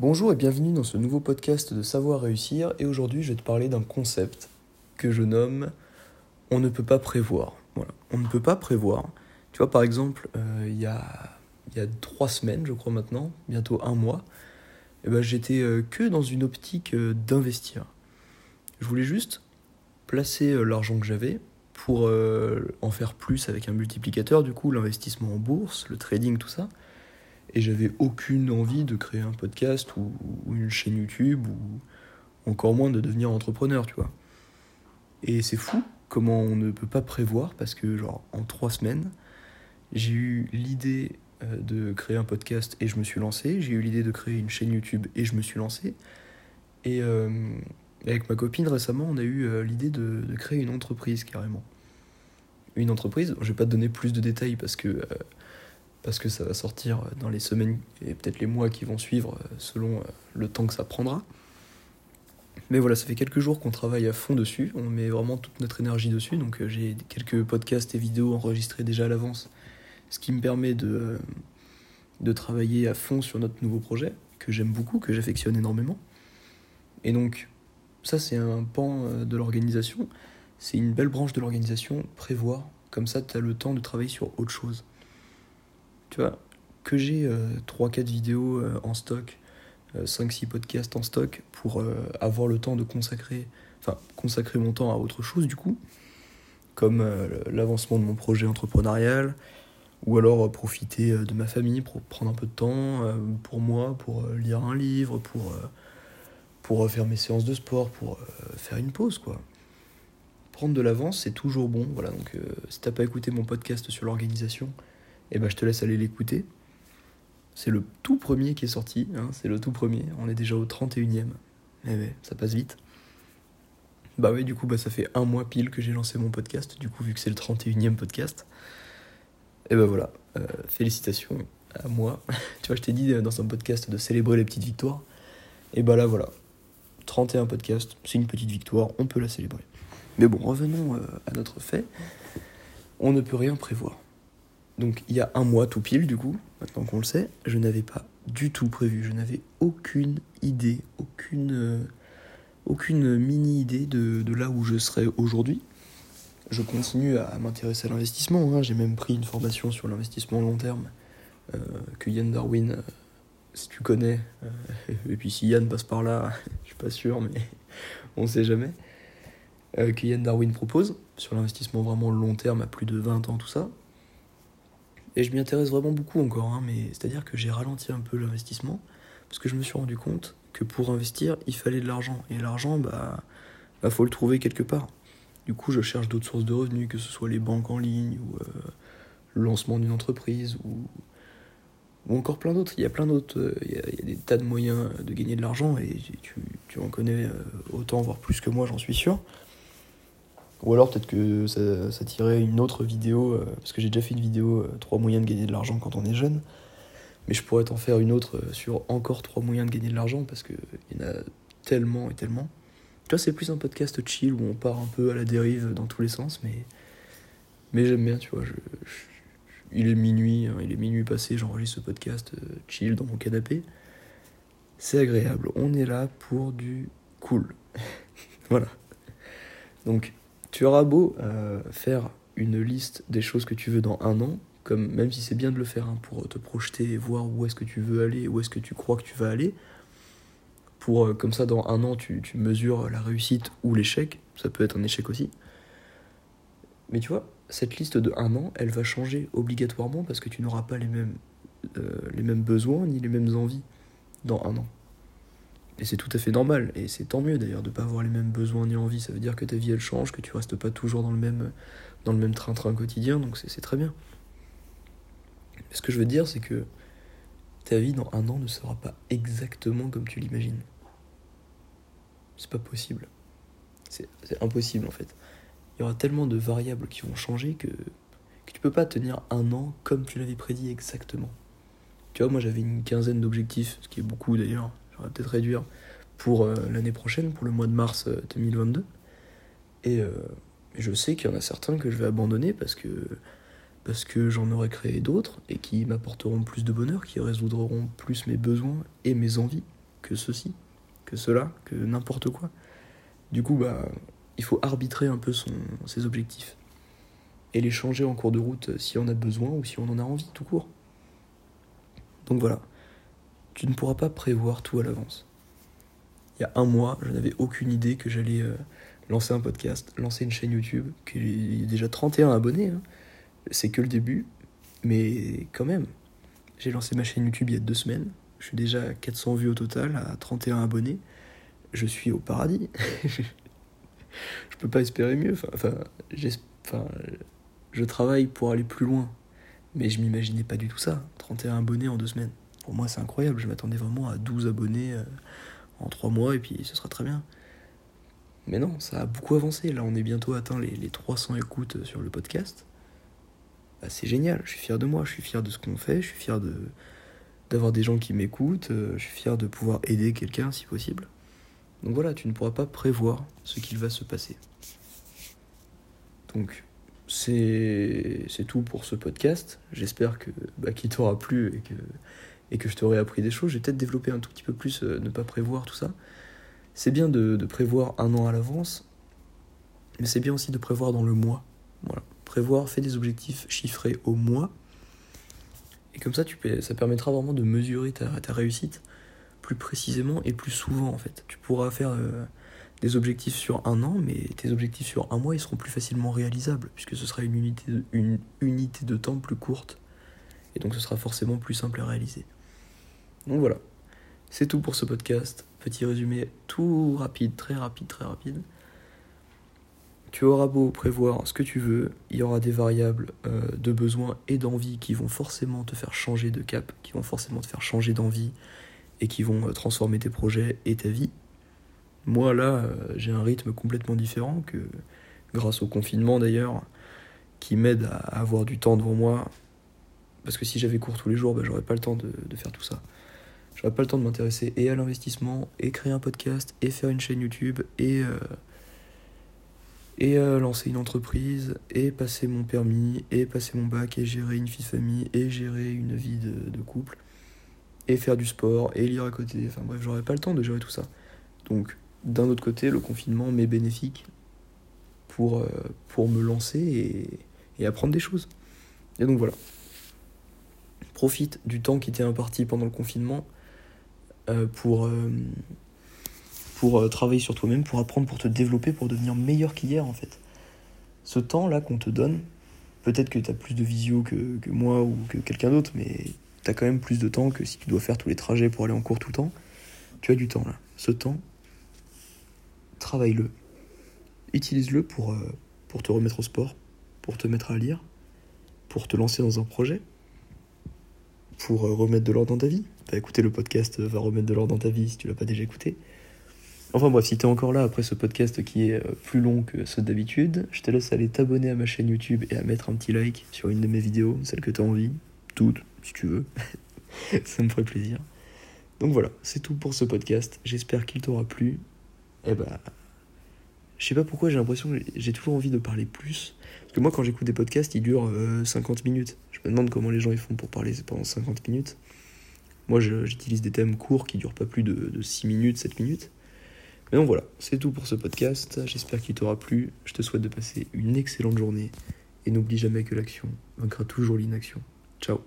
Bonjour et bienvenue dans ce nouveau podcast de Savoir réussir et aujourd'hui je vais te parler d'un concept que je nomme on ne peut pas prévoir. Voilà, on ne peut pas prévoir. Tu vois par exemple, euh, il y, a, trois semaines je crois maintenant, bientôt un mois, eh ben, j'étais euh, que dans une optique euh, d'investir. Je voulais juste placer l'argent que j'avais pour en faire plus avec un multiplicateur, du coup l'investissement en bourse, le trading, tout ça et j'avais aucune envie de créer un podcast ou, une chaîne YouTube ou encore moins de devenir entrepreneur, tu vois. Et c'est fou comment on ne peut pas prévoir parce que genre en trois semaines, j'ai eu l'idée euh, de créer un podcast et je me suis lancé, j'ai eu l'idée de créer une chaîne YouTube et je me suis lancé. Et euh, avec ma copine récemment, on a eu euh, l'idée de, créer une entreprise carrément. Une entreprise, je vais pas te donner plus de détails parce que parce que ça va sortir dans les semaines et peut-être les mois qui vont suivre euh, selon euh, le temps que ça prendra. Mais voilà, ça fait quelques jours qu'on travaille à fond dessus, on met vraiment toute notre énergie dessus, donc euh, j'ai quelques podcasts et vidéos enregistrés déjà à l'avance, ce qui me permet de, de travailler à fond sur notre nouveau projet, que j'aime beaucoup, que j'affectionne énormément. Et donc, ça c'est un pan de l'organisation, c'est une belle branche de l'organisation, prévoir, comme ça tu as le temps de travailler sur autre chose que j'ai 3-4 euh, vidéos euh, en stock, 5-6 euh, podcasts en stock pour avoir le temps de consacrer, enfin, consacrer mon temps à autre chose du coup, comme l'avancement de mon projet entrepreneurial, ou alors profiter de ma famille pour prendre un peu de temps pour moi, pour lire un livre, pour, pour faire mes séances de sport, pour faire une pause quoi. Prendre de l'avance, c'est toujours bon. Voilà, donc si t'as pas écouté mon podcast sur l'organisation, et eh ben je te laisse aller l'écouter. C'est le tout premier qui est sorti, hein, c'est le tout premier, on est déjà au 31ème. Eh ouais, ça passe vite. Bah oui, du coup, bah, ça fait un mois pile que j'ai lancé mon podcast, du coup, vu que c'est le 31ème podcast. Et ben voilà, euh, félicitations à moi. tu vois, je t'ai dit euh, dans un podcast de célébrer les petites victoires. Et bah là, voilà, 31 podcasts, c'est une petite victoire, on peut la célébrer. Mais bon, revenons euh, à notre fait. On ne peut rien prévoir. Donc il y a un mois tout pile du coup, maintenant qu'on le sait, je n'avais pas du tout prévu, je n'avais aucune idée, aucune, euh, mini-idée de, là où je serais aujourd'hui. Je continue à m'intéresser à l'investissement, hein. j'ai même pris une formation sur l'investissement long terme euh, que Yann Darwin, euh, si tu connais, et puis si Yann passe par là, je suis pas sûr, mais on sait jamais, que Yann Darwin propose sur l'investissement vraiment long terme à plus de 20 ans, tout ça. Et je m'y intéresse vraiment beaucoup encore, hein, mais c'est-à-dire que j'ai ralenti un peu l'investissement, parce que je me suis rendu compte que pour investir, il fallait de l'argent. Et l'argent, bah, bah, faut le trouver quelque part. Du coup, je cherche d'autres sources de revenus, que ce soit les banques en ligne, ou euh, le lancement d'une entreprise, ou, encore plein d'autres. Il y a plein d'autres, euh, il, y a, des tas de moyens de gagner de l'argent, et tu, tu, en connais euh, autant, voire plus que moi, j'en suis sûr. Ou alors peut-être que ça, ça, tirait une autre vidéo, euh, parce que j'ai déjà fait une vidéo euh, trois moyens de gagner de l'argent quand on est jeune. Mais je pourrais t'en faire une autre euh, sur encore trois moyens de gagner de l'argent, parce qu'il y en a tellement et tellement. Tu vois, c'est plus un podcast chill où on part un peu à la dérive dans tous les sens, mais, mais j'aime bien, tu vois. Il est minuit, hein, il est minuit passé, j'enregistre ce podcast chill dans mon canapé. C'est agréable, on est là pour du cool. voilà. Donc, tu auras beau euh, faire une liste des choses que tu veux dans un an, comme même si c'est bien de le faire hein, pour te projeter et voir où est-ce que tu veux aller, où est-ce que tu crois que tu vas aller, pour euh, comme ça dans un an tu, mesures la réussite ou l'échec, ça peut être un échec aussi. Mais tu vois, cette liste de un an, elle va changer obligatoirement parce que tu n'auras pas les mêmes, euh, les mêmes besoins ni les mêmes envies dans un an. Et c'est tout à fait normal, et c'est tant mieux d'ailleurs de ne pas avoir les mêmes besoins ni envies. Ça veut dire que ta vie elle change, que tu restes pas toujours dans le même, dans le même train-train quotidien, donc c'est très bien. ce que je veux dire, c'est que ta vie dans un an ne sera pas exactement comme tu l'imagines. C'est pas possible. C'est impossible en fait. Il y aura tellement de variables qui vont changer que, que tu peux pas tenir un an comme tu l'avais prédit exactement. Tu vois, moi j'avais une quinzaine d'objectifs, ce qui est beaucoup d'ailleurs, j'aurais peut-être réduire pour euh, l'année prochaine, pour le mois de mars 2022. Euh, et euh, je sais qu'il y en a certains que je vais abandonner parce que, parce que j'en aurais créé d'autres et qui m'apporteront plus de bonheur, qui résoudront plus mes besoins et mes envies. que ceci, que cela, que n'importe quoi. Du coup, bah, il faut arbitrer un peu son, ses objectifs et les changer en cours de route si on a besoin ou si on en a envie, tout court. Donc voilà, tu ne pourras pas prévoir tout à l'avance. Il y a un mois, je n'avais aucune idée que j'allais euh, lancer un podcast, lancer une chaîne YouTube, qu'il y a déjà 31 abonnés. Hein. C'est que le début, mais quand même. J'ai lancé ma chaîne YouTube il y a deux semaines. Je suis déjà à 400 vues au total, à 31 abonnés. Je suis au paradis. je peux pas espérer mieux. Enfin, enfin, je travaille pour aller plus loin. Mais je m'imaginais pas du tout ça. 31 abonnés en deux semaines. Pour moi, c'est incroyable. Je m'attendais vraiment à 12 abonnés euh, en trois mois et puis ce sera très bien. Mais non, ça a beaucoup avancé. Là, on est bientôt atteint les, les 300 écoutes sur le podcast. Bah, c'est génial. Je suis fier de moi. Je suis fier de ce qu'on fait. Je suis fier de d'avoir des gens qui m'écoutent. Euh, je suis fier de pouvoir aider quelqu'un si possible. Donc voilà, tu ne pourras pas prévoir ce qu'il va se passer. Donc, c'est tout pour ce podcast. J'espère que bah, qu'il t'aura plu et que, et que je t'aurai appris des choses. J'ai peut-être développé un tout petit peu plus euh, ne pas prévoir tout ça. C'est bien de, prévoir un an à l'avance, mais c'est bien aussi de prévoir dans le mois. Voilà. Prévoir, fais des objectifs chiffrés au mois. Et comme ça, ça permettra vraiment de mesurer ta, réussite plus précisément et plus souvent en fait. Tu pourras faire euh, des objectifs sur un an, mais tes objectifs sur un mois, ils seront plus facilement réalisables, puisque ce sera une unité de temps plus courte. Et donc ce sera forcément plus simple à réaliser. Donc voilà, c'est tout pour ce podcast. Petit résumé tout rapide, très rapide, très rapide. Tu auras beau prévoir ce que tu veux, il y aura des variables euh, de besoin et d'envie qui vont forcément te faire changer de cap, qui vont forcément te faire changer d'envie et qui vont euh, transformer tes projets et ta vie. Moi là, euh, j'ai un rythme complètement différent que grâce au confinement d'ailleurs, qui m'aide à avoir du temps devant moi. Parce que si j'avais cours tous les jours, bah, j'aurais pas le temps de faire tout ça. J'aurais pas le temps de m'intéresser et à l'investissement, et créer un podcast, et faire une chaîne YouTube, et, euh, et euh, lancer une entreprise, et passer mon permis, et passer mon bac, et gérer une vie de famille, et gérer une vie de, couple, et faire du sport, et lire à côté. Enfin bref, j'aurais pas le temps de gérer tout ça. Donc d'un autre côté, le confinement m'est bénéfique pour, euh, pour me lancer et, et, apprendre des choses. Et donc voilà. Profite du temps qui t'est imparti pendant le confinement pour, euh, pour euh, travailler sur toi-même, pour apprendre, pour te développer, pour devenir meilleur qu'hier en fait. Ce temps-là qu'on te donne, peut-être que tu as plus de visio que, que moi ou que quelqu'un d'autre, mais tu as quand même plus de temps que si tu dois faire tous les trajets pour aller en cours tout le temps. Tu as du temps là. Ce temps, travaille-le. Utilise-le pour, euh, pour te remettre au sport, pour te mettre à lire, pour te lancer dans un projet, pour euh, remettre de l'ordre dans ta vie. Bah, écouter le podcast va remettre de l'ordre dans ta vie si tu l'as pas déjà écouté. Enfin bref, si tu es encore là après ce podcast qui est euh, plus long que ceux d'habitude, je te laisse aller t'abonner à ma chaîne YouTube et à mettre un petit like sur une de mes vidéos, celle que tu as envie, toutes, si tu veux. Ça me ferait plaisir. Donc voilà, c'est tout pour ce podcast. J'espère qu'il t'aura plu eh bah, je sais pas pourquoi j'ai l'impression que j'ai toujours envie de parler plus. Que moi, quand j'écoute des podcasts, ils durent 50 euh, minutes. Je me demande comment les gens ils font pour parler pendant 50 minutes. Moi, j'utilise des thèmes courts qui durent pas plus de, de 6 minutes, 7 minutes. Mais donc voilà, c'est tout pour ce podcast. J'espère qu'il t'aura plu. Je te souhaite de passer une excellente journée. Et n'oublie jamais que l'action vaincra toujours l'inaction. Ciao